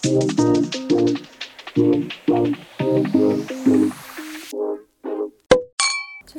就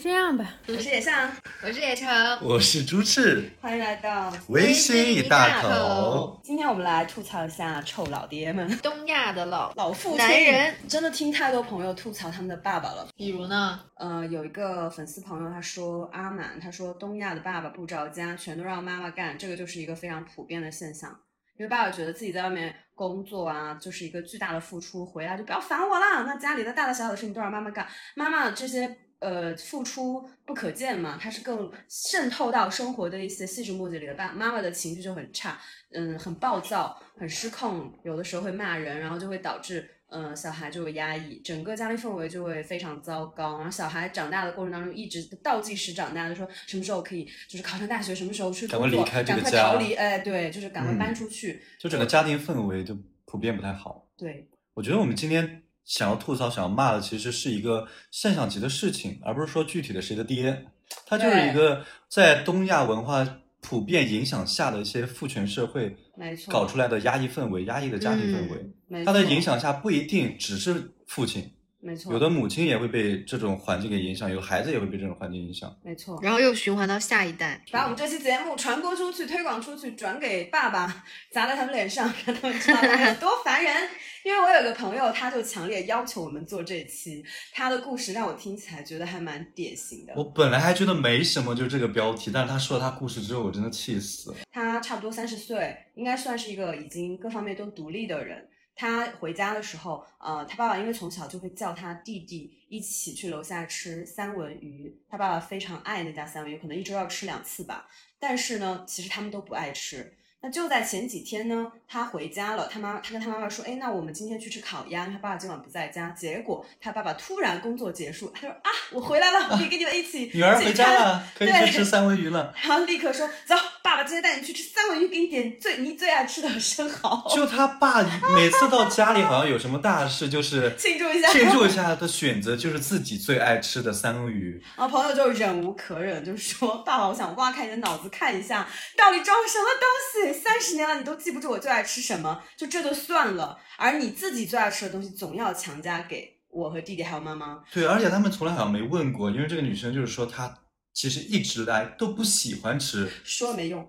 这样吧。我是野象，我是野城，我是猪翅，欢迎来到微信一大口。今天我们来吐槽一下臭老爹们、东亚的老老父亲男人。真的听太多朋友吐槽他们的爸爸了。比如呢？呃，有一个粉丝朋友他说阿满，他说东亚的爸爸不着家，全都让妈妈干，这个就是一个非常普遍的现象。因为爸爸觉得自己在外面工作啊，就是一个巨大的付出，回来就不要烦我了。那家里的大大小小的事情都让妈妈干，妈妈这些呃付出不可见嘛，它是更渗透到生活的一些细枝末节里的。爸妈妈的情绪就很差，嗯，很暴躁，很失控，有的时候会骂人，然后就会导致。嗯，小孩就会压抑，整个家庭氛围就会非常糟糕。然后小孩长大的过程当中，一直倒计时长大，就说什么时候可以，就是考上大学，什么时候去工作，赶快离开这赶快个家逃离，哎，对，就是赶快嗯搬出去。就整个家庭氛围就普遍不太好。对，我觉得我们今天想要吐槽、想要骂的，其实是一个现象级的事情，而不是说具体的谁的爹。他就是一个在东亚文化普遍影响下的一些父权社会没错，搞出来的压抑氛围、压抑的家庭氛围。嗯它的影响下不一定只是父亲，没错，有的母亲也会被这种环境给影响，有的孩子也会被这种环境影响。没错。然后又循环到下一代。把我们这期节目传播出去、推广出去，转给爸爸，砸在他们脸上，让他们知道他们有多烦人。因为我有个朋友，他就强烈要求我们做这期，他的故事让我听起来觉得还蛮典型的。我本来还觉得没什么，就这个标题，但是他说了他故事之后，我真的气死了。他差不多三十岁，应该算是一个已经各方面都独立的人。他回家的时候，呃，他爸爸因为从小就会叫他弟弟一起去楼下吃三文鱼。他爸爸非常爱那家三文鱼，可能一周要吃两次吧。但是呢，其实他们都不爱吃。那就在前几天呢，他回家了，他妈他跟他妈妈说，哎，那我们今天去吃烤鸭，因为他爸爸今晚不在家。结果他爸爸突然工作结束，他说啊，我回来了，我可以跟你们一起女儿回家了，可以对去吃三文鱼了。然后立刻说：“走，爸爸今天带你去吃三文鱼，给你点最你最爱吃的生蚝，就他爸每次到家里，好像有什么大事，就是 庆祝一下。”庆祝一下的选择就是自己最爱吃的三文鱼。然后朋友就忍无可忍，就说：“爸爸，我想挖开你的脑子看一下，到底装了什么东西？三十年了，你都记不住我最爱吃什么？就这就算了，而你自己最爱吃的东西，总要强加给我和弟弟还有妈妈。对，而且他们从来好像没问过，因为这个女生就是说她其实一直来都不喜欢吃。说了没用。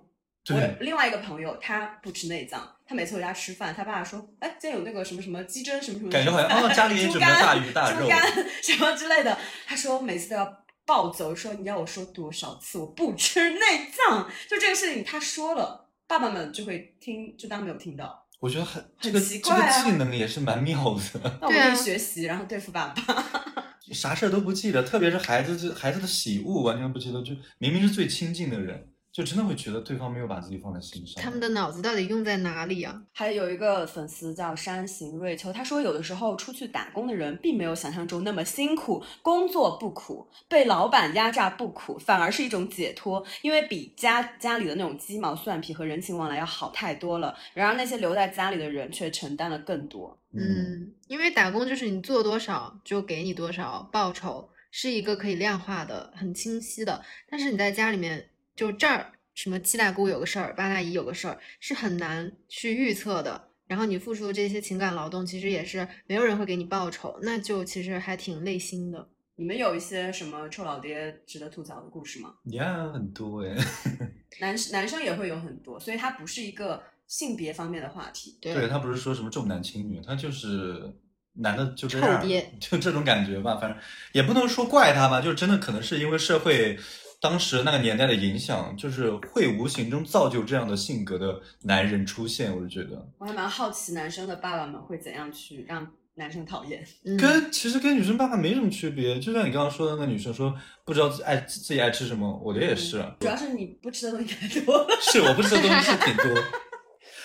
我另外一个朋友，他不吃内脏，他每次回家吃饭，他爸爸说：“哎，今天有那个什么什么鸡胗，什么什么，感觉好像哦家里也猪准备大鱼大肉猪肝什么之类的。”他说每次都要暴走，说你要我说多少次我不吃内脏，就这个事情他说了，爸爸们就会听，就当没有听到。我觉得很这很个这个奇怪啊技能也是蛮妙的，那我可以学习，然后对付爸爸。啥事儿都不记得，特别是孩子这孩子的喜恶完全不记得，就明明是最亲近的人，就真的会觉得对方没有把自己放在心上。他们的脑子到底用在哪里啊？还有一个粉丝叫山行瑞秋，他说有的时候出去打工的人并没有想象中那么辛苦，工作不苦，被老板压榨不苦，反而是一种解脱，因为比家家里的那种鸡毛蒜皮和人情往来要好太多了。然而那些留在家里的人却承担了更多。嗯，因为打工就是你做多少就给你多少报酬，是一个可以量化的、很清晰的。但是你在家里面，就这儿什么七大姑有个事儿，八大姨有个事儿，是很难去预测的。然后你付出的这些情感劳动，其实也是没有人会给你报酬，那就其实还挺累心的。你们有一些什么臭老爹值得吐槽的故事吗？呀，很多哎。男男生也会有很多，所以它不是一个性别方面的话题。对对他不是说什么重男轻女，他就是男的就这样臭爹，就这种感觉吧。反正也不能说怪他吧，就真的可能是因为社会当时那个年代的影响，就是会无形中造就这样的性格的男人出现。我就觉得我还蛮好奇男生的爸爸们会怎样去让男生讨厌。嗯，跟其实跟女生爸爸没什么区别，就像你刚刚说的，那个女生说不知道自爱自己爱吃什么，我觉得也是，啊主要是你不吃的东西太多了。是我不吃的东西是挺多。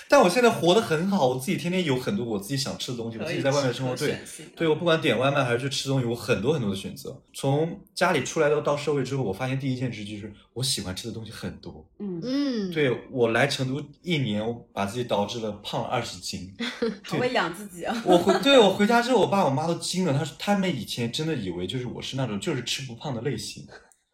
但我现在活得很好，我自己天天有很多我自己想吃的东西，我自己在外面生活，对，对我不管点外卖还是去吃东西，我很多很多的选择。从家里出来到到社会之后，我发现第一件事就是我喜欢吃的东西很多。嗯，嗯，对我来成都一年，我把自己导致了胖了二十斤。好会养自己啊。我回 对我回家之后，我爸我妈都惊了，他说他们以前真的以为就是我是那种就是吃不胖的类型。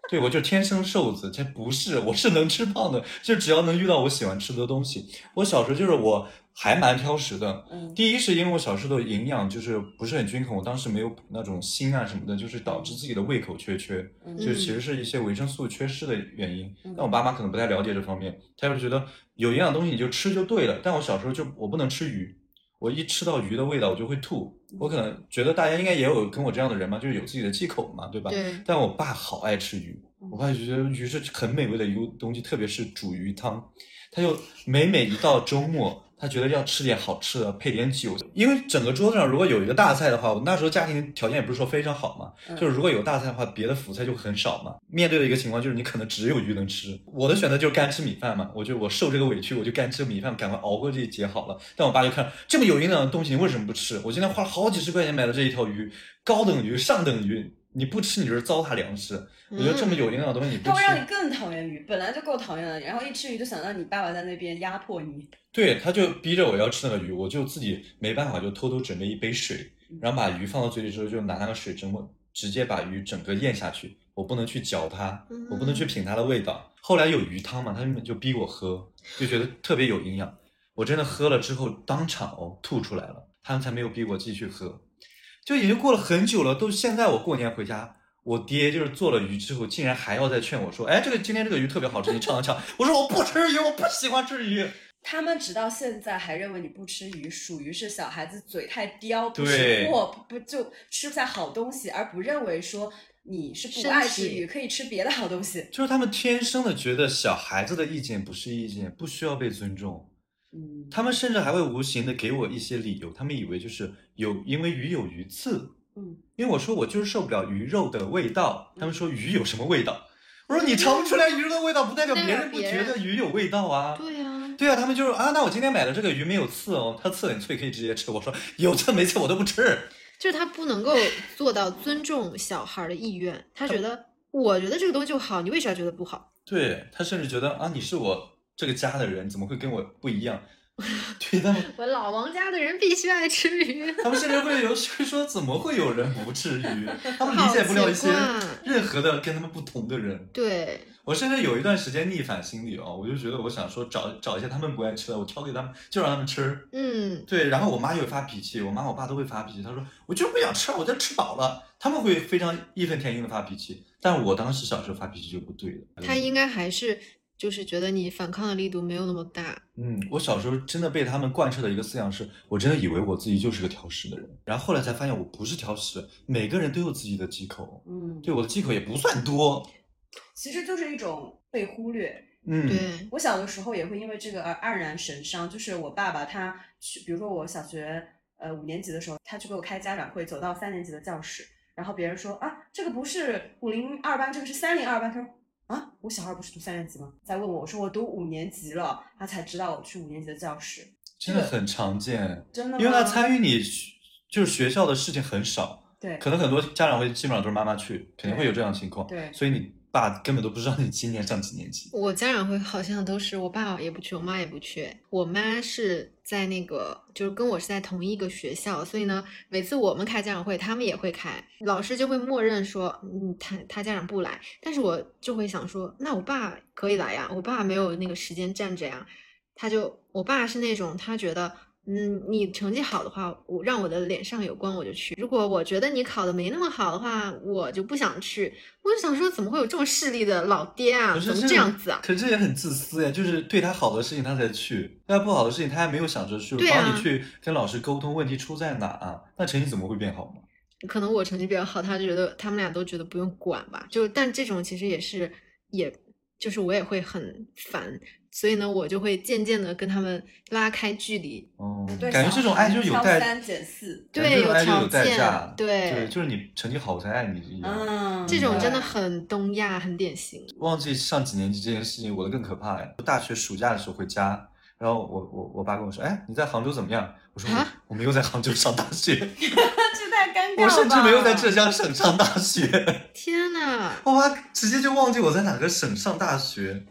对，我就天生瘦子，这不是，我是能吃胖的，就只要能遇到我喜欢吃的东西。我小时候就是我还蛮挑食的。嗯第一是因为我小时候的营养就是不是很均衡，我当时没有那种锌啊什么的，就是导致自己的胃口缺缺，嗯就其实是一些维生素缺失的原因。嗯但我爸妈可能不太了解这方面，他就觉得有营养东西你就吃就对了。但我小时候就我不能吃鱼，我一吃到鱼的味道我就会吐。我可能觉得大家应该也有跟我这样的人嘛，就是有自己的忌口嘛，对吧？对，但我爸好爱吃鱼，我爸就觉得鱼是很美味的一个东西，特别是煮鱼汤，他就每每一到周末，他觉得要吃点好吃的，配点酒，因为整个桌子上如果有一个大菜的话，我那时候家庭条件也不是说非常好嘛，嗯就是如果有大菜的话，别的辅菜就很少嘛。面对的一个情况就是你可能只有鱼能吃，我的选择就是干吃米饭嘛，我就我受这个委屈，我就干吃米饭，赶快熬过这一劫好了。但我爸就看这么有营养的东西，你为什么不吃？我今天花了好几十块钱买了这一条鱼，高等鱼、上等鱼，你不吃你就是糟蹋粮食。我觉得这么有营养的东西你不吃它会，让你更讨厌鱼，本来就够讨厌了，然后一吃鱼就想到你爸爸在那边压迫你。对，他就逼着我要吃那个鱼，我就自己没办法，就偷偷准备一杯水，然后把鱼放到嘴里之后，就拿那个水蒸直接把鱼整个咽下去，我不能去嚼它，我不能去品它的味道。后来有鱼汤嘛，他们就逼我喝，就觉得特别有营养。我真的喝了之后，当场哦吐出来了，他们才没有逼我继续喝。就已经过了很久了，都现在我过年回家，我爹就是做了鱼之后，竟然还要再劝我说：“哎，这个今天这个鱼特别好吃，你尝一尝。”我说：“我不吃鱼，我不喜欢吃鱼。”他们直到现在还认为你不吃鱼，属于是小孩子嘴太刁，不对识货，不不就吃不下好东西，而不认为说你是不爱吃鱼，可以吃别的好东西。就是他们天生的觉得小孩子的意见不是意见，不需要被尊重。嗯，他们甚至还会无形的给我一些理由，他们以为就是有因为鱼有鱼刺，嗯，因为我说我就是受不了鱼肉的味道，他们说鱼有什么味道？我说你尝不出来鱼肉的味道，不代表别人不觉得鱼有味道啊。对呀、对啊，他们就是啊，那我今天买的这个鱼没有刺哦，它刺很脆，可以直接吃。我说有刺没刺我都不吃。就是他不能够做到尊重小孩的意愿，他觉得我觉得这个东西就好，你为啥觉得不好？对他甚至觉得啊，你是我这个家的人，怎么会跟我不一样？对他们，我老王家的人必须爱吃鱼。他们甚至会有会说，怎么会有人不吃鱼？他们理解不了一些任何的跟他们不同的人。对，我甚至有一段时间逆反心理哦，我就觉得我想说找找一些他们不爱吃的，我挑给他们，就让他们吃。嗯，对，然后我妈也会发脾气，我妈我爸都会发脾气。他说我就是不想吃，我就吃饱了。他们会非常义愤填膺的发脾气，但我当时小时候发脾气就不对了。他应该还是就是觉得你反抗的力度没有那么大。嗯，我小时候真的被他们贯彻的一个思想是，我真的以为我自己就是个挑食的人，然后后来才发现我不是挑食，每个人都有自己的忌口，嗯，对我的忌口也不算多。其实就是一种被忽略。嗯，对，我小的时候也会因为这个而黯然神伤。就是我爸爸他去，比如说我小学呃五年级的时候，他去给我开家长会，走到三年级的教室，然后别人说啊，这个不是五零二班，这个是三零二班。他说啊，我小孩不是读三年级吗？再问我，我说我读五年级了，他才知道我去五年级的教室。真的很常见，真的吗？因为他参与你就是学校的事情很少，对可能很多家长会基本上都是妈妈去，肯定会有这样的情况。对所以你爸根本都不知道你今年上几年级。我家长会好像都是我爸也不去，我妈也不去。我妈是在那个，就是跟我是在同一个学校，所以呢，每次我们开家长会，他们也会开，老师就会默认说，嗯，他他家长不来，但是我就会想说，那我爸可以来呀，我爸没有那个时间站着呀，他就我爸是那种他觉得。嗯，你成绩好的话，我让我的脸上有光我就去。如果我觉得你考的没那么好的话，我就不想去。我就想说，怎么会有这么势利的老爹啊？怎么这这样子啊？可是这也很自私呀，就是对他好的事情他才去，对他不好的事情他还没有想着去帮你去跟老师沟通问题出在哪、啊，那成绩怎么会变好吗？可能我成绩比较好，他就觉得他们俩都觉得不用管吧。就但这种其实也是，也就是我也会很烦，所以呢，我就会渐渐的跟他们拉开距离。哦、对感觉这种爱就是有代，挑三减四。对有这种爱就有条件代价，对对，就是你成绩好我才爱你一样。嗯，这种真的很东亚，很典型。忘记上几年级这件事情，我的更可怕呀！大学暑假的时候回家，然后我我我爸跟我说：“哎，你在杭州怎么样？”我说我：“啊我没有在杭州上大学，这太尴尬了。我甚至没有在浙江省上大学。天呐！”我妈直接就忘记我在哪个省上大学。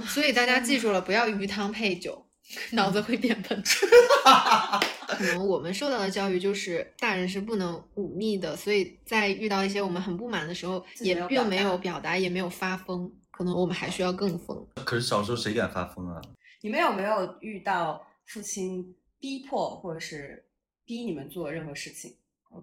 所以大家记住了，不要鱼汤配酒，脑子会变笨。可能我们受到的教育就是大人是不能忤逆的，所以在遇到一些我们很不满的时候，也并没有表达也没有发疯。可能我们还需要更疯。可是小时候谁敢发疯啊？你们有没有遇到父亲逼迫或者是逼你们做任何事情，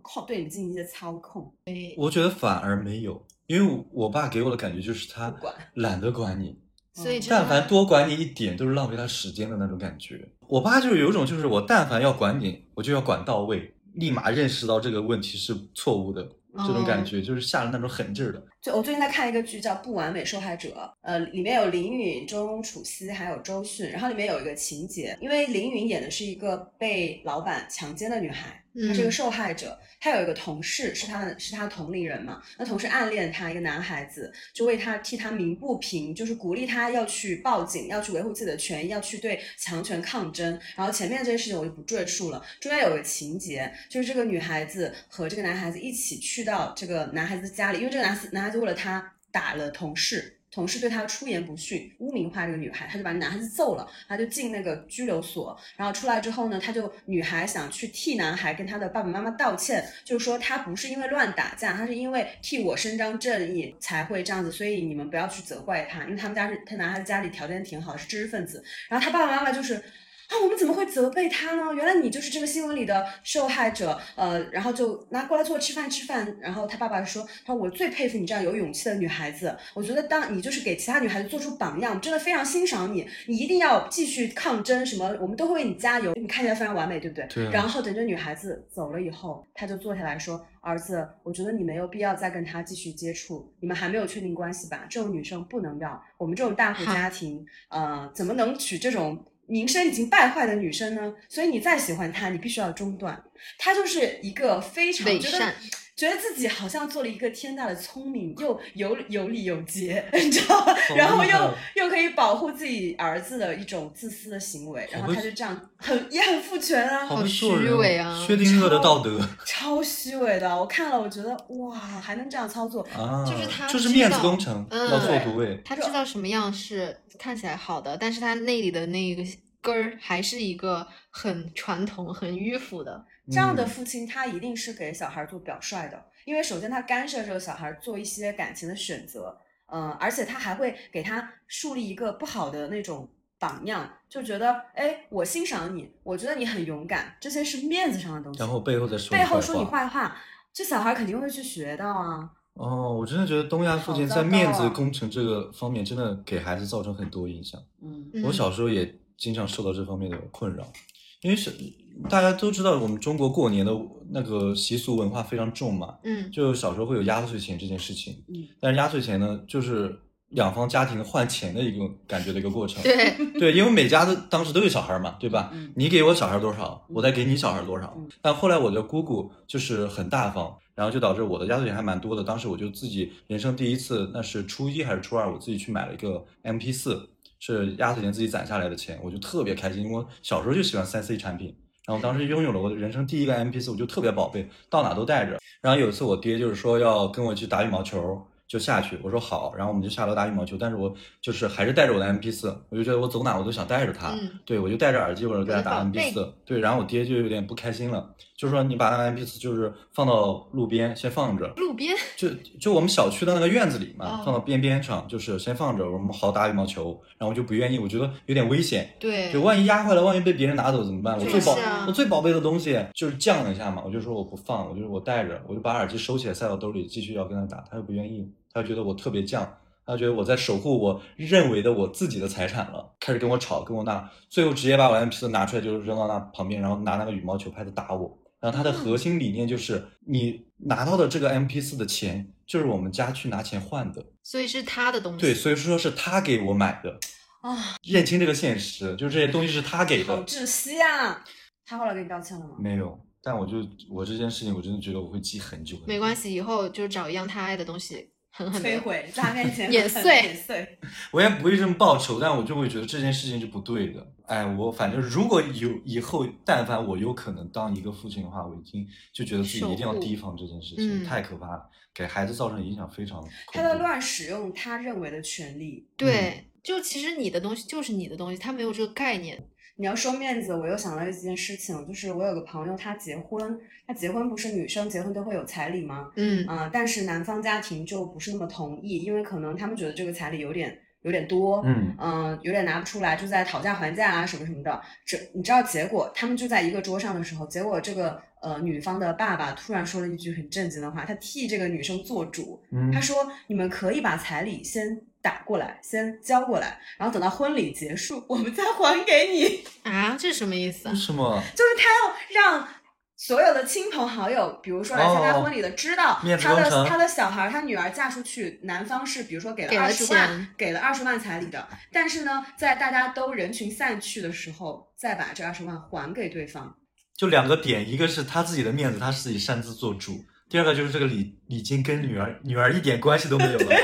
控对你进行一些操控。我觉得反而没有，因为我爸给我的感觉就是他不管懒得管你，所以但凡多管你一点，都是浪费他时间的那种感觉。我爸就是有一种，就是我但凡要管你，我就要管到位，立马认识到这个问题是错误的，这种感觉就是下了那种狠劲儿的。就我最近在看一个剧叫《不完美受害者》，呃，里面有林允、钟楚曦还有周迅，然后里面有一个情节，因为林允演的是一个被老板强奸的女孩，她是一个受害者，她有一个同事是她的是她同龄人嘛，那同事暗恋她一个男孩子，就为她替她鸣不平，就是鼓励她要去报警，要去维护自己的权益，要去对强权抗争。然后前面这件事情我就不赘述了，中间有个情节，就是这个女孩子和这个男孩子一起去到这个男孩子家里，因为这个男男孩。他就为了他打了同事，同事对他出言不逊，污名化这个女孩，他就把男孩子揍了，他就进那个拘留所，然后出来之后呢，他就女孩想去替男孩跟他的爸爸妈妈道歉，就是说他不是因为乱打架，他是因为替我伸张正义才会这样子，所以你们不要去责怪他，因为他们家是他男孩子家里条件挺好，是知识分子，然后他爸爸妈妈就是。啊，我们怎么会责备他呢？原来你就是这个新闻里的受害者，呃，然后就拿过来坐吃饭吃饭。然后他爸爸说，他说我最佩服你这样有勇气的女孩子，我觉得当你就是给其他女孩子做出榜样，真的非常欣赏你，你一定要继续抗争，什么我们都会为你加油。你看起来非常完美，对不对？对。然后等这女孩子走了以后，他就坐下来说，儿子，我觉得你没有必要再跟她继续接触，你们还没有确定关系吧？这种女生不能要，我们这种大户家庭，呃，怎么能娶这种？名声已经败坏的女生呢，所以你再喜欢她，你必须要中断。她就是一个非常觉得觉得自己好像做了一个天大的聪明，又有有理有节，你知道吗？然后又又可以保护自己儿子的一种自私的行为，然后他就这样很也很父权啊，好虚伪啊，薛定谔的道德，超虚伪的。我看了，我觉得哇，还能这样操作，就是他就是面子工程，要做独位。他知道什么样是看起来好的，但是他内里的那个根儿还是一个很传统、很迂腐的。这样的父亲，他一定是给小孩做表率的，因为首先他干涉这个小孩做一些感情的选择，嗯，而且他还会给他树立一个不好的那种榜样，就觉得，哎，我欣赏你，我觉得你很勇敢，这些是面子上的东西。然后背后再说背后说你坏话，这小孩肯定会去学到啊。哦，我真的觉得东亚父亲在面子工程这个方面，真的给孩子造成很多影响。嗯，我小时候也经常受到这方面的困扰。因为是大家都知道，我们中国过年的那个习俗文化非常重嘛，嗯，就小时候会有压岁钱这件事情，嗯，但是压岁钱呢，就是两方家庭换钱的一个感觉的一个过程，对对，因为每家的当时都有小孩嘛，对吧？你给我小孩多少，我再给你小孩多少。但后来我的姑姑就是很大方，然后就导致我的压岁钱还蛮多的。当时我就自己人生第一次，那是初一还是初二，我自己去买了一个 MP 四。是压岁钱自己攒下来的钱，我就特别开心，因为我小时候就喜欢三 C 产品，然后当时拥有了我的人生第一个 MP 四，我就特别宝贝，到哪都带着。然后有一次我爹就是说要跟我去打羽毛球。就下去，我说好，然后我们就下楼打羽毛球，但是我就是还是带着我的 M P 四，我就觉得我走哪我都想带着它，对我就戴着耳机，我就给他打 M P 四，对，然后我爹就有点不开心了，就是说你把那个 M P 四就是放到路边先放着，路边就就我们小区的那个院子里嘛，放到边边上，就是先放着，我们好打羽毛球，然后我就不愿意，我觉得有点危险，对，就万一压坏了，万一被别人拿走怎么办？我最宝我最宝贝的东西就是降一下嘛，我就说我不放，我就我带着，我就把耳机收起来塞到兜里，继续要跟他打，他又不愿意。他觉得我特别犟，他觉得我在守护我认为的我自己的财产了，开始跟我吵，跟我闹，最后直接把我 M P 四拿出来，就是扔到那旁边，然后拿那个羽毛球拍子打我。然后他的核心理念就是，你拿到的这个 M P 四的钱，就是我们家去拿钱换的，所以是他的东西。对，所以说是他给我买的啊，认清这个现实，就是这些东西是他给的。好窒息啊！他后来给你道歉了吗？没有，但我就我这件事情，我真的觉得我会记很久。没关系，以后就找一样他爱的东西。摧毁，在他面前碾碎，碾碎。我也不会这么报仇，但我就会觉得这件事情是不对的。哎，我反正如果有以后，但凡我有可能当一个父亲的话，我已经就觉得自己一定要提防这件事情，太可怕了，给孩子造成影响非常。他在乱使用他认为的权利。对，就其实你的东西就是你的东西，他没有这个概念。你要说面子，我又想到一件事情，就是我有个朋友，他结婚，他结婚不是女生结婚都会有彩礼吗？嗯啊，但是男方家庭就不是那么同意，因为可能他们觉得这个彩礼有点有点多，嗯嗯、有点拿不出来，就在讨价还价啊什么什么的。这你知道结果，他们就在一个桌上的时候，结果这个呃女方的爸爸突然说了一句很震惊的话，他替这个女生做主，嗯他说：“你们可以把彩礼先打过来，先交过来，然后等到婚礼结束，我们再还给你。”啊，这是什么意思啊为？什么？就是他要让所有的亲朋好友，比如说来参加哦婚礼的，知道面子他的程他的小孩，他女儿嫁出去，男方是比如说给给了了二十万钱，给了二十万彩礼的，但是呢，在大家都人群散去的时候，再把这二十万还给对方。就两个点，一个是他自己的面子，他自己擅自做主；第二个就是这个礼礼金跟女儿女儿一点关系都没有了。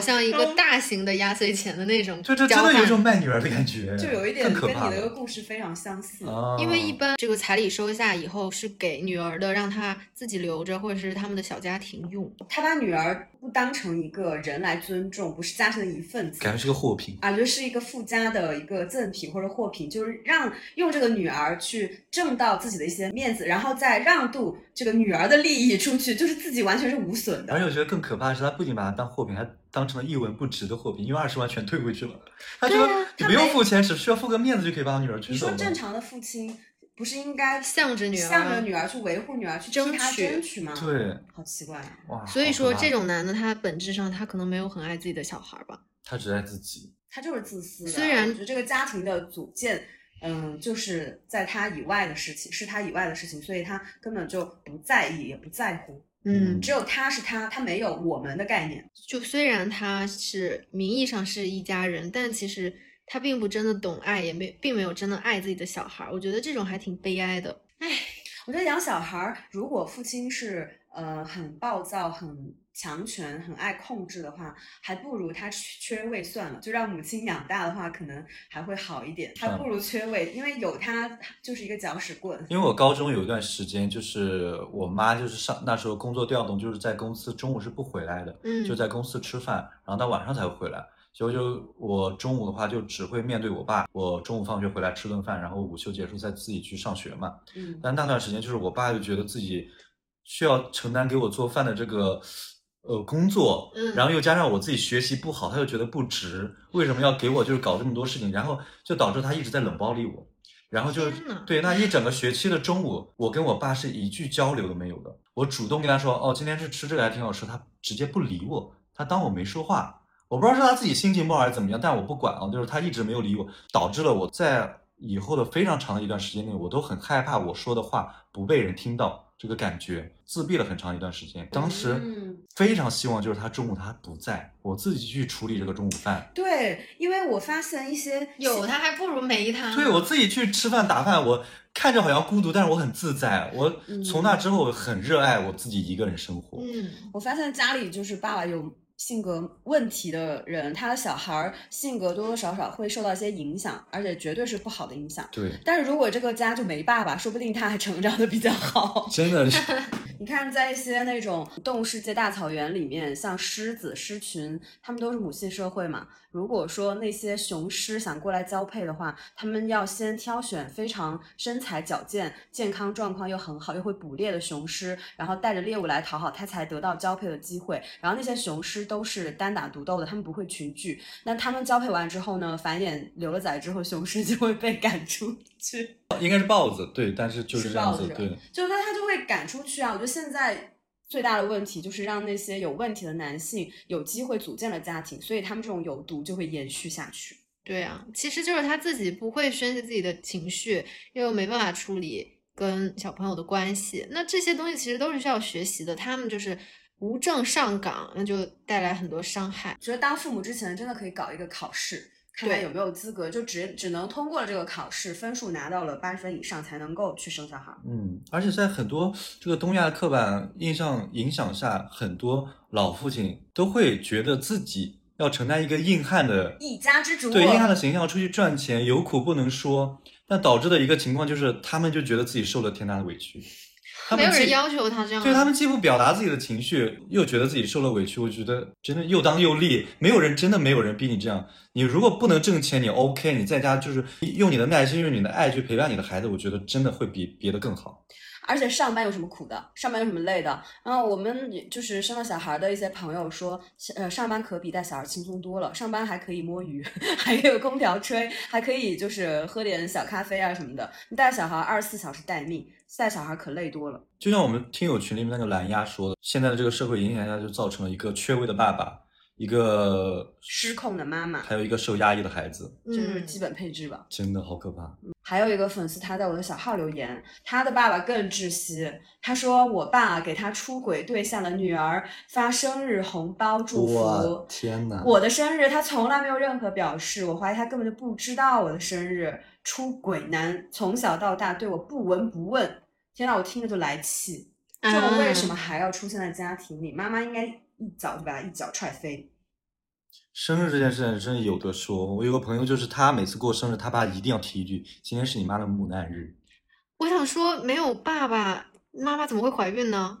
这好像一个大型的压岁钱的那种就这真的有一种卖女儿的感觉，就有一点跟你的一个。故事非常相似。啊因为一般这个彩礼收下以后是给女儿的，让她自己留着，或者是他们的小家庭用。他把女儿不当成一个人来尊重，不是家庭的一份子，感觉是个货品。感觉是一个附加的一个赠品或者货品，就是让用这个女儿去挣到自己的一些面子，然后再让渡这个女儿的利益出去，就是自己完全是无损的。而且我觉得更可怕的是，他不仅把它当货品，还当成了一文不值的货品，因为二十万全退回去了。他说、对啊你不用付钱，只需要付个面子就可以把我女儿娶走你说。正常的父亲不是应该向着女儿向着女儿去维护女儿，去争取争取吗？，对，好奇怪啊！哇，所以说，这种男的他本质上他可能没有很爱自己的小孩吧。他只爱自己。他就是自私的。虽然我觉得这个家庭的组建，嗯，就是在他以外的事情，是他以外的事情，所以他根本就不在意，也不在乎。嗯，只有他是他，他没有我们的概念。就虽然他是名义上是一家人，但其实他并不真的懂爱，也没并没有真的爱自己的小孩儿。我觉得这种还挺悲哀的。我觉得养小孩儿，如果父亲是呃很暴躁、很强权、很爱控制的话，还不如他缺缺位算了，就让母亲养大的话，可能还会好一点。还不如缺位，因为有他就是一个搅屎棍。因为我高中有一段时间，就是我妈就是上那时候工作调动，就是在公司中午是不回来的，嗯就在公司吃饭，然后到晚上才会回来。所以就我中午的话就只会面对我爸，我中午放学回来吃顿饭，然后午休结束再自己去上学嘛。嗯，但那段时间就是我爸就觉得自己需要承担给我做饭的这个呃工作，嗯然后又加上我自己学习不好，他又觉得不值，为什么要给我就是搞这么多事情，然后就导致他一直在冷暴力我。然后就对那一整个学期的中午，我跟我爸是一句交流都没有的。我主动跟他说，哦，今天是吃这个还挺好吃，他直接不理我，他当我没说话。我不知道是他自己心情不好还是怎么样，但我不管啊，就是他一直没有理我，导致了我在以后的非常长的一段时间内，我都很害怕我说的话不被人听到，这个感觉自闭了很长一段时间。当时嗯非常希望就是他中午他不在，我自己去处理这个中午饭。对，因为我发现一些有他还不如没他。对我自己去吃饭打饭，我看着好像孤独，但是我很自在。我嗯从那之后很热爱我自己一个人生活。嗯，我发现家里就是爸爸有性格问题的人，他的小孩儿性格多多少少会受到一些影响，而且绝对是不好的影响。对，但是如果这个家就没爸爸，说不定他还成长的比较好。真的是，你看，在一些那种动物世界大草原里面，像狮子、狮群，他们都是母系社会嘛。如果说那些雄狮想过来交配的话，他们要先挑选非常身材矫健、健康状况又很好、又会捕猎的雄狮，然后带着猎物来讨好，它才得到交配的机会。然后那些雄狮都是单打独斗的，他们不会群聚。那他们交配完之后呢，繁衍留了崽之后，雄狮就会被赶出去。应该是豹子，对，但是就是是这样子，豹子对。就那他就会赶出去啊！我觉得现在最大的问题就是让那些有问题的男性有机会组建了家庭，所以他们这种有毒就会延续下去。对啊，其实就是他自己不会宣泄自己的情绪，又没办法处理跟小朋友的关系。那这些东西其实都是需要学习的，他们就是无证上岗，那就带来很多伤害。觉得当父母之前真的可以搞一个考试，看有没有资格，就只只能通过了这个考试，分数拿到了八十分以上才能够去生小孩。嗯，而且在很多这个东亚的刻板印象影响下，很多老父亲都会觉得自己要承担一个硬汉的一家之主，对硬汉的形象出去赚钱，有苦不能说，那导致的一个情况就是，他们就觉得自己受了天大的委屈，他没有人要求他这样啊，对他们既不表达自己的情绪，又觉得自己受了委屈，我觉得真的又当又立，没有人真的没有人逼你这样。你如果不能挣钱，你 OK，你在家就是用你的耐心，用你的爱去陪伴你的孩子，我觉得真的会比别的更好。而且上班有什么苦的？上班有什么累的？然后我们就是生了小孩的一些朋友说，呃，上班可比带小孩轻松多了。上班还可以摸鱼，还有空调吹，还可以就是喝点小咖啡啊什么的。你带小孩二十四小时待命，带小孩可累多了。就像我们听友群里面那个蓝鸭说的，现在的这个社会影响下，就造成了一个缺位的爸爸，一个失控的妈妈，还有一个受压抑的孩子，这就是基本配置吧。真的好可怕。还有一个粉丝，他在我的小号留言，他的爸爸更窒息。他说：“我爸给他出轨对象的女儿发生日红包祝福。”天哪！我的生日他从来没有任何表示，我怀疑他根本就不知道我的生日。出轨男从小到大对我不闻不问，天呐，我听着就来气。这为什么还要出现在家庭里？妈妈应该一脚就把他一脚踹飞。生日这件事情真的有的说。我有个朋友，就是他每次过生日，他爸一定要提一句：“今天是你妈的母难日。”我想说，没有爸爸，妈妈怎么会怀孕呢？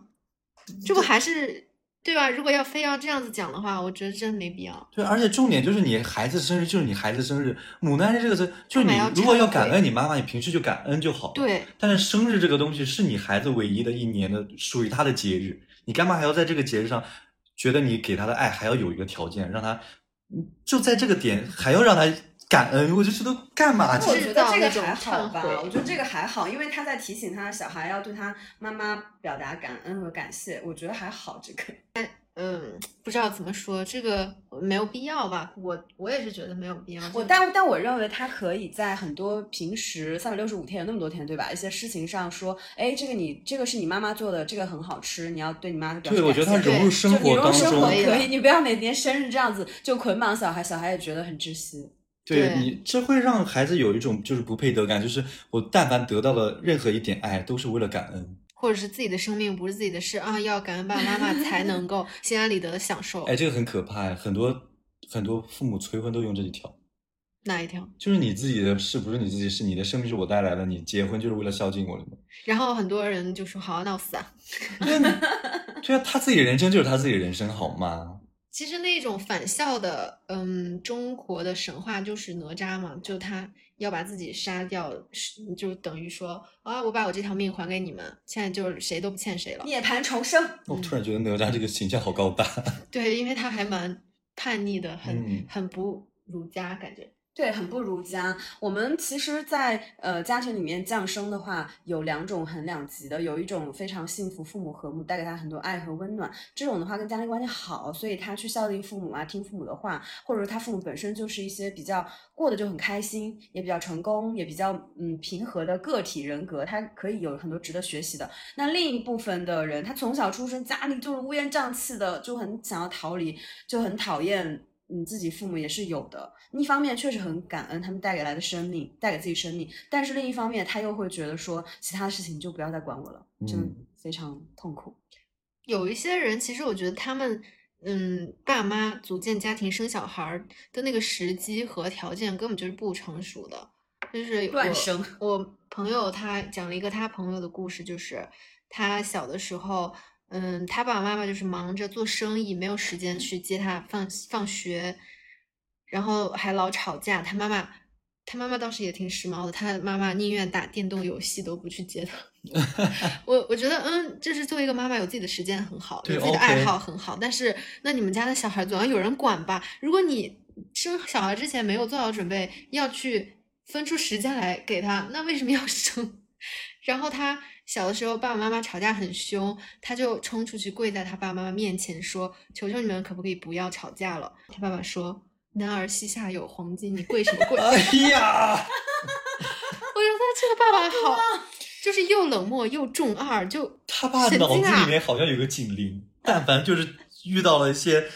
这不还是对吧？如果要非要这样子讲的话，我觉得真没必要。对，而且重点就是你孩子生日就是你孩子生日，母难日这个词就是你如果要感恩你妈妈，你平时就感恩就好。对。但是生日这个东西是你孩子唯一的一年的属于他的节日，你干嘛还要在这个节日上觉得你给他的爱还要有一个条件，让他？就在这个点还要让他感恩，我就觉得干嘛？我觉得这个还好吧，我觉得这个还好，因为他在提醒他的小孩要对他妈妈表达感恩和感谢，我觉得还好这个。嗯，不知道怎么说，这个没有必要吧？我我也是觉得没有必要。我但但我认为他可以在很多平时三百六十五天有那么多天，对吧？一些事情上说，哎，这个你这个是你妈妈做的，这个很好吃，你要对你妈表示对，我觉得他融入生活当中可以，你不要每天生日这样子就捆绑小孩，小孩也觉得很窒息。对你，这会让孩子有一种就是不配得感，就是我但凡得到了任何一点爱，都是为了感恩。或者是自己的生命不是自己的事啊，要感恩爸爸妈妈 才能够心安理得的享受。哎，这个很可怕，很多很多父母催婚都用这一条。哪一条？就是你自己的事不是你自己事，你的生命是我带来的，你结婚就是为了孝敬我的吗？然后很多人就说：“好那我死啊！”对啊，他自己的人生就是他自己的人生，好吗？其实那种返校的，嗯，中国的神话就是哪吒嘛，就他。要把自己杀掉，就等于说啊，我把我这条命还给你们，现在就是谁都不欠谁了。涅槃重生。我突然觉得哪吒这个形象好高大。对，因为他还蛮叛逆的，很很不儒家感觉。对，很不儒家。我们其实，在呃家庭里面降生的话，有两种很两极的，有一种非常幸福，父母和睦，带给他很多爱和温暖。这种的话跟家庭关系好，所以他去孝敬父母啊，听父母的话，或者说他父母本身就是一些比较过得就很开心，也比较成功，也比较嗯平和的个体人格，他可以有很多值得学习的。那另一部分的人，他从小出生家里就是乌烟瘴气的，就很想要逃离，就很讨厌。你自己父母也是有的，一方面确实很感恩他们带给来的生命，带给自己生命，但是另一方面他又会觉得说，其他的事情就不要再管我了，真的非常痛苦。有一些人，其实我觉得他们，嗯，爸妈组建家庭生小孩的那个时机和条件根本就是不成熟的，就是乱生。我朋友他讲了一个他朋友的故事，就是他小的时候。嗯，他爸爸妈妈就是忙着做生意，没有时间去接他放放学，然后还老吵架。他妈妈，他妈妈倒是也挺时髦的，他妈妈宁愿打电动游戏都不去接他。我我觉得，嗯，就是作为一个妈妈，有自己的时间很好，有自己的爱好很好。但是，那你们家的小孩总要有人管吧？如果你生小孩之前没有做好准备，要去分出时间来给他，那为什么要生？然后他。小的时候，爸爸妈妈吵架很凶，他就冲出去跪在他爸爸妈妈面前说：“求求你们，可不可以不要吵架了？”他爸爸说：“男儿膝下有黄金，你跪什么跪？”哎呀，我觉得这个爸爸好，就是又冷漠又重二，就他爸脑子里面好像有个警铃，但凡就是遇到了一些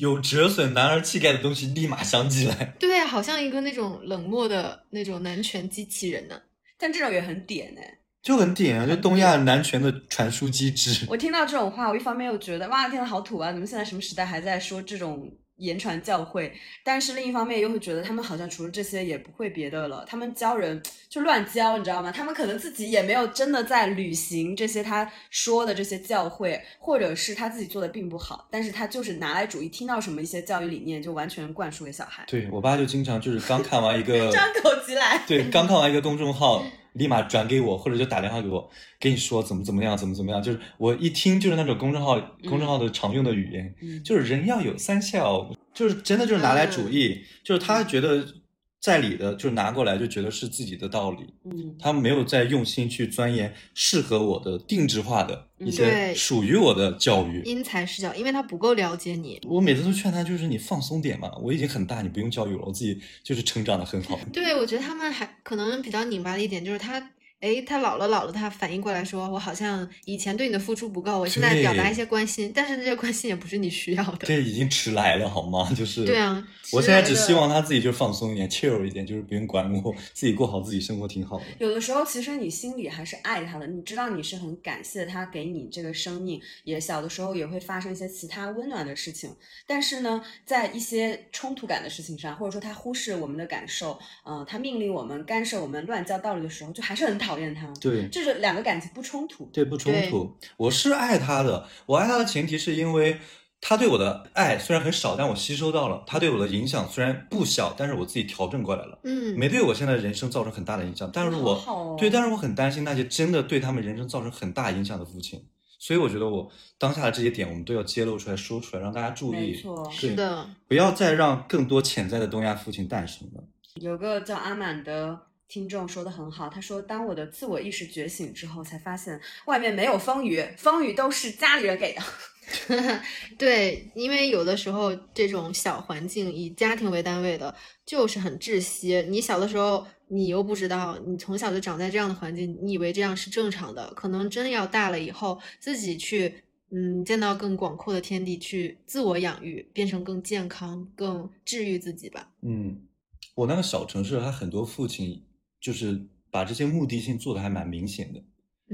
有折损男儿气概的东西，立马想起来。对，好像一个那种冷漠的那种男权机器人呢。但这种也很点哎。就很点啊，就东亚男权的传输机制。我听到这种话，我一方面又觉得哇，天呐，好土啊！你们现在什么时代还在说这种？言传教诲，但是另一方面又会觉得他们好像除了这些也不会别的了。他们教人就乱教，你知道吗？他们可能自己也没有真的在履行这些他说的这些教诲，或者是他自己做的并不好，但是他就是拿来主义，听到什么一些教育理念就完全灌输给小孩。对我爸就经常就是刚看完一个张口即来，对，刚看完一个公众号，立马转给我，或者就打电话给我，跟你说怎么怎么样，怎么怎么样。就是我一听就是那种公众号公众号的常用的语言，就是人要有三笑，就是真的就是拿来主义，就是他觉得。在理的，就拿过来就觉得是自己的道理，嗯，他没有在用心去钻研适合我的定制化的一些属于我的教育，因材施教，因为他不够了解你。我每次都劝他，就是你放松点嘛，我已经很大，你不用教育我，我自己就是成长的很好。对，我觉得他们还可能比较拧巴的一点就是他。哎，他老了老了，他反应过来说：“我好像以前对你的付出不够，我现在表达一些关心，但是这些关心也不是你需要的。”这已经迟来了，好吗？就是对啊，我现在只希望他自己就放松一点，chill 一点，就是不用管我，自己过好自己生活挺好的。有的时候，其实你心里还是爱他的，你知道你是很感谢他给你这个生命，也小的时候也会发生一些其他温暖的事情。但是呢，在一些冲突感的事情上，或者说他忽视我们的感受，嗯，他命令我们、干涉我们、乱教道理的时候，就还是很讨厌他。对。就是两个感情不冲突，对不冲突。我是爱他的，我爱他的前提是因为他对我的爱虽然很少，但我吸收到了；他对我的影响虽然不小，但是我自己调整过来了。嗯，没对我现在人生造成很大的影响。但是我对，但是我很担心那些真的对他们人生造成很大影响的父亲。所以我觉得我当下的这些点，我们都要揭露出来说出来，让大家注意。没错，是的，不要再让更多潜在的东亚父亲诞生了。有个叫阿满的。听众说的很好，他说：“当我的自我意识觉醒之后，才发现外面没有风雨，风雨都是家里人给的。”对，因为有的时候这种小环境以家庭为单位的，就是很窒息。你小的时候，你又不知道，你从小就长在这样的环境，你以为这样是正常的。可能真的要大了以后，自己去，嗯，见到更广阔的天地，去自我养育，变成更健康、更治愈自己吧。嗯，我那个小城市，他很多父亲。就是把这些目的性做的还蛮明显的。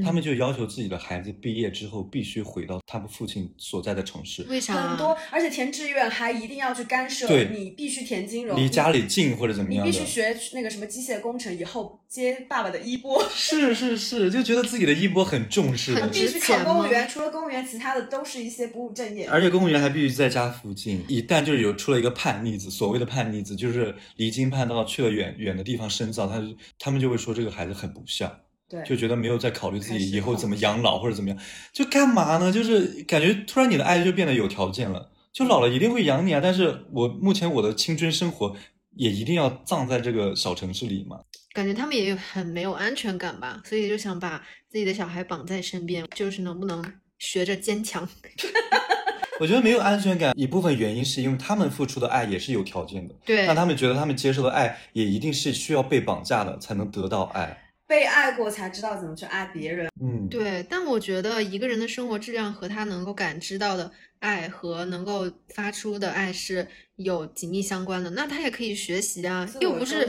他们就要求自己的孩子毕业之后必须回到他们父亲所在的城市。为啥？很多，而且填志愿还一定要去干涉。对，你必须填金融，离家里近或者怎么样你必须学那个什么机械工程，以后接爸爸的衣钵。是是是，就觉得自己的衣钵很重视。必须考公务员，除了公务员，其他的都是一些不务正业。而且公务员还必须在家附近。一旦就是有出了一个叛逆子，所谓的叛逆子，就是离经叛道去了远远的地方深造，他他们就会说这个孩子很不孝。对，就觉得没有在考虑自己以后怎么养老或者怎么样，就干嘛呢？就是感觉突然你的爱就变得有条件了，就老了一定会养你啊。但是我目前我的青春生活也一定要葬在这个小城市里嘛。感觉他们也有很没有安全感吧，所以就想把自己的小孩绑在身边，就是能不能学着坚强。我觉得没有安全感一部分原因是因为他们付出的爱也是有条件的，对，让他们觉得他们接受的爱也一定是需要被绑架的才能得到爱。被爱过才知道怎么去爱别人。嗯，对。但我觉得一个人的生活质量和他能够感知到的爱和能够发出的爱是有紧密相关的。那他也可以学习啊，又不是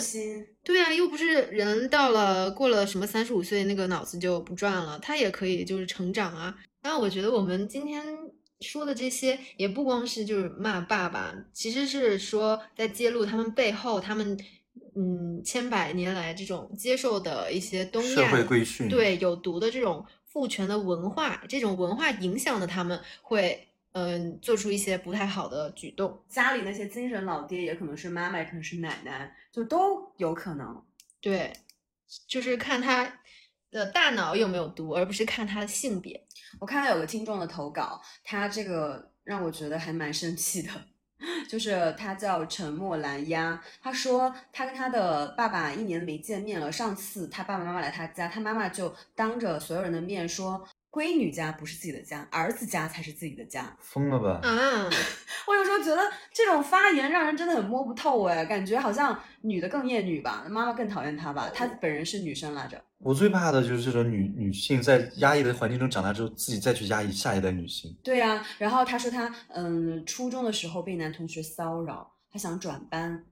对啊，又不是人到了过了什么三十五岁那个脑子就不转了，他也可以就是成长啊。那我觉得我们今天说的这些也不光是就是骂爸爸，其实是说在揭露他们背后他们。嗯，千百年来这种接受的一些东亚对有毒的这种父权的文化，这种文化影响的他们会嗯做出一些不太好的举动。家里那些精神老爹也可能是妈妈，也可能是奶奶，就都有可能。对，就是看他的大脑有没有毒，而不是看他的性别。我看到有个听众的投稿，他这个让我觉得还蛮生气的。就是他叫沉默蓝鸦，他说他跟他的爸爸一年没见面了。上次他爸爸妈妈来他家，他妈妈就当着所有人的面说。闺女家不是自己的家，儿子家才是自己的家。疯了吧？啊！我有时候觉得这种发言让人真的很摸不透哎，感觉好像女的更厌女吧，妈妈更讨厌她吧。她本人是女生来着。我最怕的就是这种女女性在压抑的环境中长大之后，自己再去压抑下一代女性。对呀，然后她说她嗯，初中的时候被男同学骚扰，她想转班，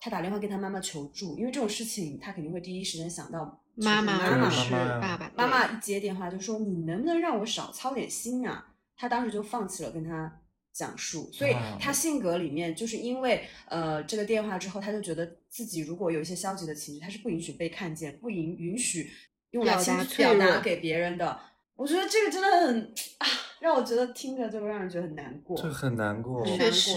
她打电话给她妈妈求助，因为这种事情她肯定会第一时间想到。妈妈是爸爸，妈妈一接电话就说：“你能不能让我少操点心啊？”他当时就放弃了跟他讲述，所以他性格里面就是因为呃这个电话之后，他就觉得自己如果有一些消极的情绪，他是不允许被看见，不允允许用来表达给别人的。我觉得这个真的很啊，让我觉得听着就让人觉得很难过，这很难过，确实。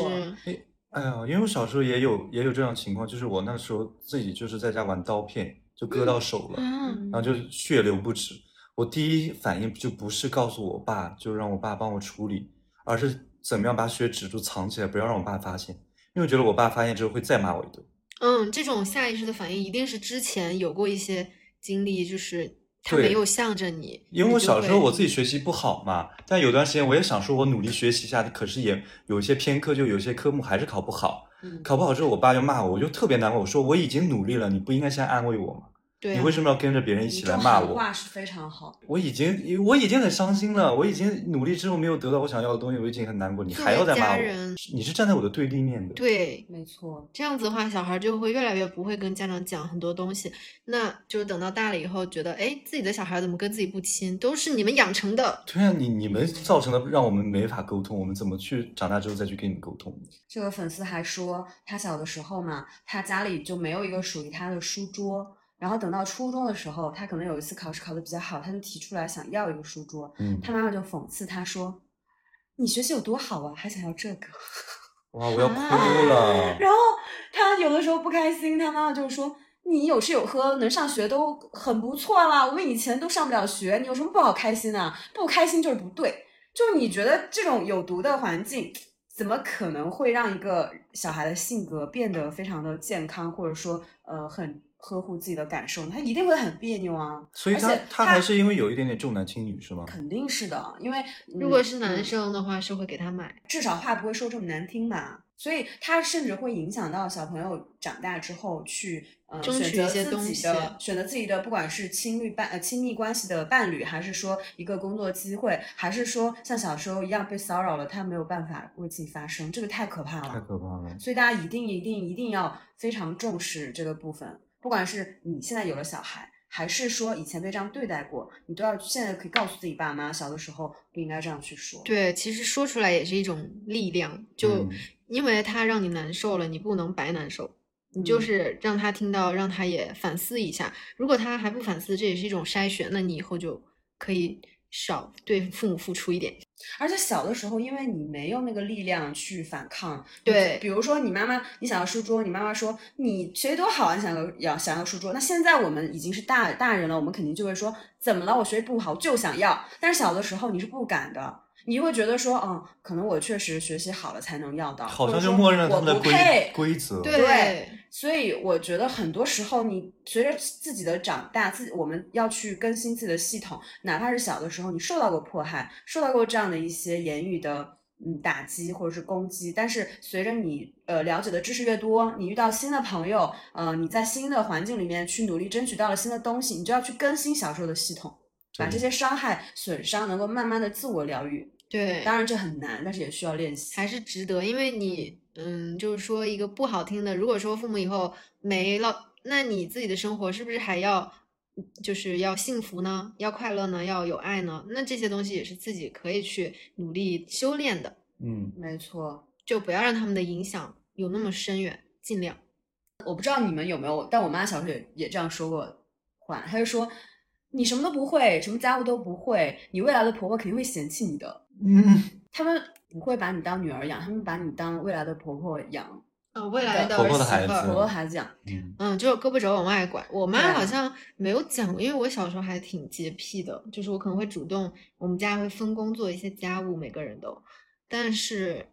哎呀，因为我小时候也有也有这样情况，就是我那时候自己就是在家玩刀片。就割到手了，嗯然后就血流不止。我第一反应就不是告诉我爸，就让我爸帮我处理，而是怎么样把血止住藏起来，不要让我爸发现，因为我觉得我爸发现之后会再骂我一顿。嗯，这种下意识的反应一定是之前有过一些经历，就是他没有向着你，因为我小时候我自己学习不好嘛，但有段时间我也想说，我努力学习一下，可是也有一些偏科，就有些科目还是考不好。考不好之后，我爸就骂我，我就特别难过。我说我已经努力了，你不应该先安慰我吗？对、啊，你为什么要跟着别人一起来骂我？狠话是非常好。我已经我已经很伤心了，我已经努力之后没有得到我想要的东西，我已经很难过，你还要再骂人，你是站在我的对立面的。对没错，这样子的话，小孩就会越来越不会跟家长讲很多东西，那就是等到大了以后，觉得哎，自己的小孩怎么跟自己不亲，都是你们养成的。对啊，你你们造成的让我们没法沟通，我们怎么去长大之后再去跟你们沟通？这个粉丝还说，他小的时候嘛，他家里就没有一个属于他的书桌。然后等到初中的时候，他可能有一次考试考得比较好，他就提出来想要一个书桌。嗯，他妈妈就讽刺他说：“你学习有多好啊，还想要这个？”哇，我要哭啊了。然后他有的时候不开心，他妈妈就说：“你有吃有喝，能上学都很不错啦。我们以前都上不了学，你有什么不好开心啊？不开心就是不对。就你觉得这种有毒的环境，怎么可能会让一个小孩的性格变得非常的健康，或者说呃很呵护自己的感受？他一定会很别扭啊。所以他他还是因为有一点点重男轻女是吗？肯定是的，因为如果是嗯男生的话，是会给他买。至少话不会说这么难听吧。所以他甚至会影响到小朋友长大之后去呃争取选择一些东西自己的选择自己的，不管是亲密伴呃亲密关系的伴侣，还是说一个工作机会，还是说像小时候一样被骚扰了，他没有办法为自己发声，这个太可怕了。太可怕了。所以大家一定一定一定要非常重视这个部分，不管是你现在有了小孩。还是说以前被这样对待过，你都要现在可以告诉自己爸妈，小的时候不应该这样去说。对，其实说出来也是一种力量，就嗯因为他让你难受了，你不能白难受，你就嗯是让他听到，让他也反思一下。如果他还不反思，这也是一种筛选，那你以后就可以少对父母付出一点。而且小的时候，因为你没有那个力量去反抗，对比如说你妈妈，你想要书桌，你妈妈说你学习多好啊，你想要要想要书桌。那现在我们已经是大大人了，我们肯定就会说怎么了？我学习不好就想要。但是小的时候你是不敢的，你会觉得说，嗯，可能我确实学习好了才能要到，好像就默认了他我们的规不配。规则。对所以我觉得很多时候，你随着自己的长大，自己我们要去更新自己的系统，哪怕是小的时候你受到过迫害，受到过这样的一些言语的嗯打击或者是攻击，但是随着你呃了解的知识越多，你遇到新的朋友，呃你在新的环境里面去努力争取到了新的东西，你就要去更新小时候的系统，把这些伤害损伤能够慢慢的自我疗愈。对，当然这很难，但是也需要练习。还是值得，因为你，嗯，就是说一个不好听的，如果说父母以后没了，那你自己的生活是不是还要，就是要幸福呢？要快乐呢？要有爱呢？那这些东西也是自己可以去努力修炼的，嗯，没错。就不要让他们的影响有那么深远，尽量。我不知道你们有没有，但我妈小时候也也这样说过话，她就说你什么都不会，什么家务都不会，你未来的婆婆肯定会嫌弃你的。嗯，他们不会把你当女儿养，他们把你当未来的婆婆养，呃，未来的婆儿媳妇儿婆的孩子婆婆孩子养。嗯，嗯，就是胳膊肘往外拐。我妈好像没有讲过，因为我小时候还挺洁癖的，就是我可能会主动，我们家会分工做一些家务，每个人都。但是，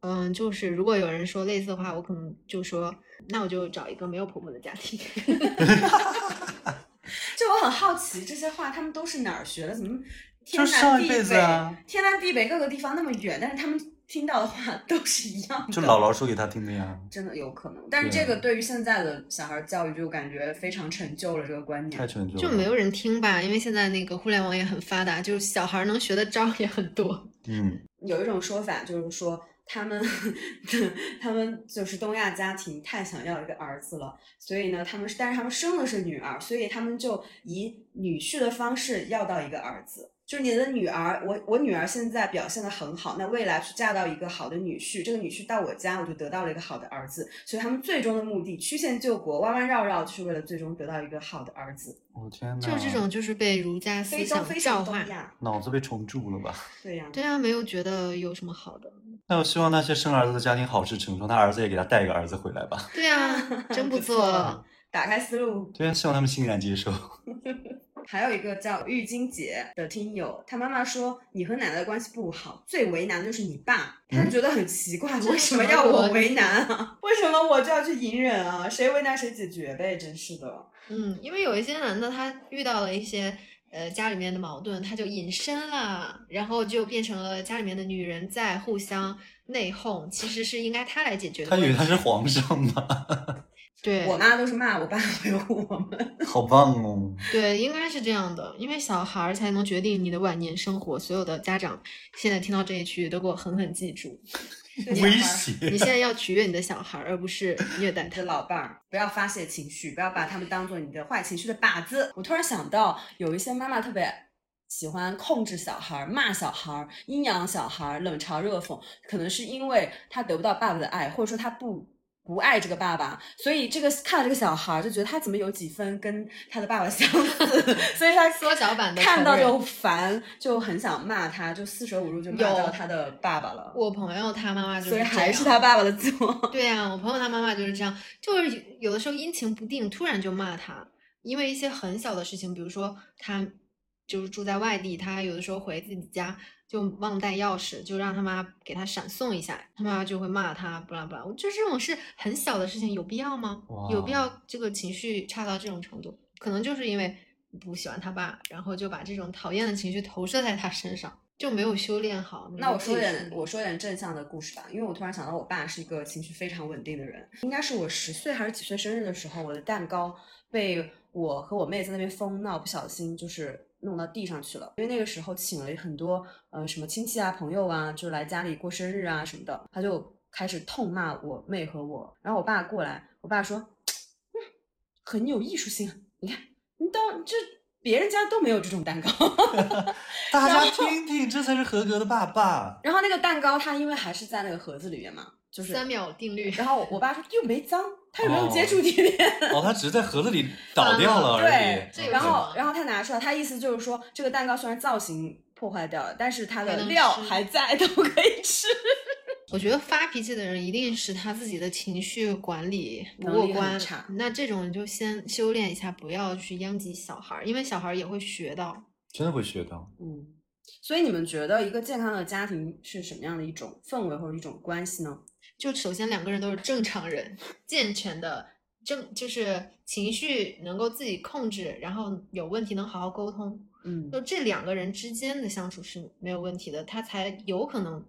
嗯，就是如果有人说类似的话，我可能就说，那我就找一个没有婆婆的家庭。就我很好奇，这些话他们都是哪儿学的？怎么天南地北，啊天南地北各个地方那么远，但是他们听到的话 都是一样的。就姥姥说给他听的呀，真的有可能，但是这个对于现在的小孩教育就感觉非常陈旧了，这个观念太。陈旧了。就没有人听吧，因为现在那个互联网也很发达，就是小孩能学的招也很多。嗯，有一种说法就是说，他们 他们就是东亚家庭太想要一个儿子了，所以呢，他们是但是他们生的是女儿，所以他们就以女婿的方式要到一个儿子。就是你的女儿，我我女儿现在表现的很好，那未来去嫁到一个好的女婿，这个女婿到我家，我就得到了一个好的儿子。所以他们最终的目的曲线救国，弯弯绕绕，就是为了最终得到一个好的儿子。我天呐，就是这种，就是被儒家思想非洲非教化。脑子被虫蛀了吧？对呀、对啊，没有觉得有什么好的。那我希望那些生儿子的家庭好事成双，他儿子也给他带一个儿子回来吧。对啊，真不 不错。打开思路。对呀，希望他们欣然接受。还有一个叫玉金姐的听友，她妈妈说你和奶奶的关系不好，最为难的就是你爸，他觉得很奇怪，为什么要我为难啊？为什么我就要去隐忍啊？谁为难谁解决呗，真是的。嗯，因为有一些男的他遇到了一些呃家里面的矛盾，他就隐身了，然后就变成了家里面的女人在互相内讧，其实是应该他来解决的。他以为他是皇上吗？对我妈都是骂我爸 维护我们，好棒哦！对，应该是这样的，因为小孩儿才能决定你的晚年生活。所有的家长现在听到这一句，都给我狠狠记住，威胁。你现在要取悦你的小孩儿，而不是虐待他。的老伴儿，不要发泄情绪，不要把他们当做你的坏情绪的靶子。我突然想到，有一些妈妈特别喜欢控制小孩儿、骂小孩儿、阴阳小孩儿、冷嘲热讽，可能是因为他得不到爸爸的爱，或者说他不。不爱这个爸爸，所以这个看了这个小孩就觉得他怎么有几分跟他的爸爸相似，所以他缩小版的看到就烦，就很想骂他，就四舍五入就骂到他的爸爸了。我朋友他妈妈就所以还是他爸爸的错。对呀，我朋友他妈妈就是这样，就是有的时候阴晴不定，突然就骂他，因为一些很小的事情，比如说他就是住在外地，他有的时候回自己家。就忘带钥匙，就让他妈给他闪送一下，他妈就会骂他，不啦不啦。我觉得这种是很小的事情，有必要吗？有必要这个情绪差到这种程度？可能就是因为不喜欢他爸，然后就把这种讨厌的情绪投射在他身上，就没有修炼好。那我说点我说点正向的故事吧，因为我突然想到，我爸是一个情绪非常稳定的人。应该是我十岁还是几岁生日的时候，我的蛋糕被我和我妹在那边疯闹，不小心就是。弄到地上去了，因为那个时候请了很多呃什么亲戚啊朋友啊，就来家里过生日啊什么的，他就开始痛骂我妹和我，然后我爸过来，我爸说，嗯，很有艺术性，你看你当这别人家都没有这种蛋糕，大家听听，这才是合格的爸爸。然后那个蛋糕它因为还是在那个盒子里面嘛。就是三秒定律。然后我爸说又没脏，他有没有接触地面。哦，他只是在盒子里倒掉了而已。对，然后然后他拿出来，他意思就是说，这个蛋糕虽然造型破坏掉了，但是它的料还在，都可以吃。我觉得发脾气的人一定是他自己的情绪管理不过关。那这种就先修炼一下，不要去殃及小孩，因为小孩也会学到。真的会学到。嗯。所以你们觉得一个健康的家庭是什么样的一种氛围或者一种关系呢？就首先两个人都是正常人，健全的正就是情绪能够自己控制，然后有问题能好好沟通，嗯，就这两个人之间的相处是没有问题的，他才有可能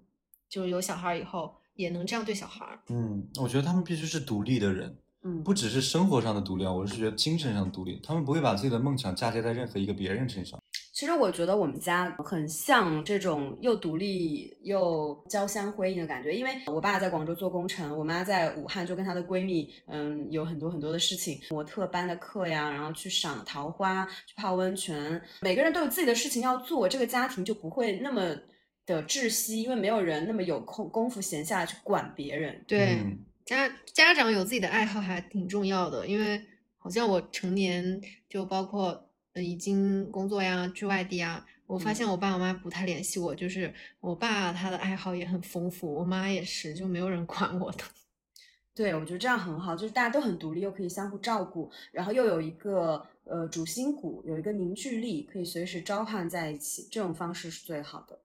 就是有小孩以后也能这样对小孩。嗯，我觉得他们必须是独立的人，嗯，不只是生活上的独立，我是觉得精神上的独立，他们不会把自己的梦想嫁接在任何一个别人身上。其实我觉得我们家很像这种又独立又交相辉映的感觉，因为我爸在广州做工程，我妈在武汉就跟她的闺蜜，嗯，有很多很多的事情，模特班的课呀，然后去赏桃花，去泡温泉，每个人都有自己的事情要做，这个家庭就不会那么的窒息，因为没有人那么有空功夫闲下来去管别人。对，家家长有自己的爱好还挺重要的，因为好像我成年就包括。呃，已经工作呀，去外地啊。我发现我爸我妈不太联系我，就是我爸他的爱好也很丰富，我妈也是，就没有人管我的。对，我觉得这样很好，就是大家都很独立，又可以相互照顾，然后又有一个呃主心骨，有一个凝聚力，可以随时召唤在一起，这种方式是最好的。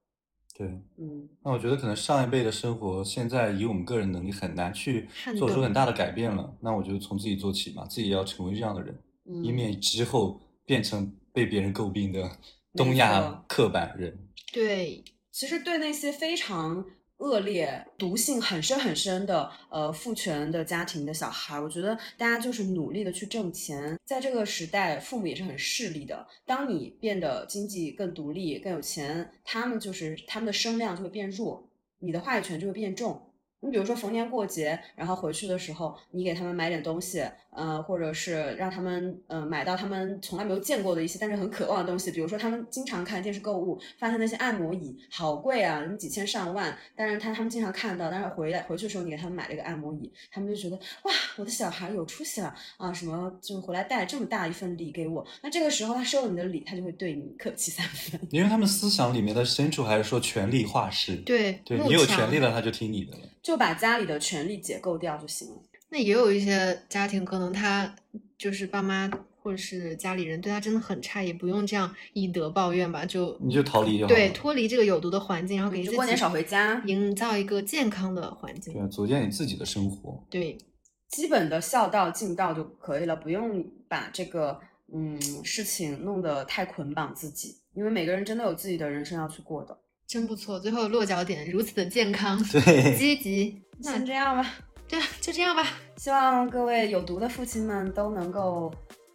对，嗯。那我觉得可能上一辈的生活，现在以我们个人能力很难去做出很大的改变了。那我觉得从自己做起嘛，自己也要成为这样的人，以免之后。变成被别人诟病的东亚刻板人。对，其实对那些非常恶劣、毒性很深很深的呃父权的家庭的小孩，我觉得大家就是努力的去挣钱。在这个时代，父母也是很势利的。当你变得经济更独立、更有钱，他们就是他们的声量就会变弱，你的话语权就会变重。你比如说逢年过节，然后回去的时候，你给他们买点东西，呃，或者是让他们，呃，买到他们从来没有见过的一些，但是很渴望的东西。比如说他们经常看电视购物，发现那些按摩椅好贵啊，你几千上万，但是他他们经常看到，但是回来回去的时候，你给他们买了一个按摩椅，他们就觉得哇，我的小孩有出息了啊，什么就回来带这么大一份礼给我。那这个时候他收了你的礼，他就会对你客气三分，因为他们思想里面的深处还是说权力化势，对，对你有权利了，他就听你的了。就把家里的权力解构掉就行了。那也有一些家庭，可能他就是爸妈或者是家里人对他真的很差，也不用这样以德报怨吧，就你就逃离就好对，脱离这个有毒的环境，然后给自己过年少回家。营造一个健康的环境。对啊，组建你自己的生活。对，基本的孝道尽道就可以了，不用把这个嗯事情弄得太捆绑自己，因为每个人真的有自己的人生要去过的。真不错。最后落脚点如此的健康、对，积极，那先这样吧，对啊，就这样吧。希望各位有毒的父亲们都能够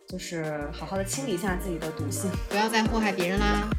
就是好好的清理一下自己的毒性。不要再祸害别人啦。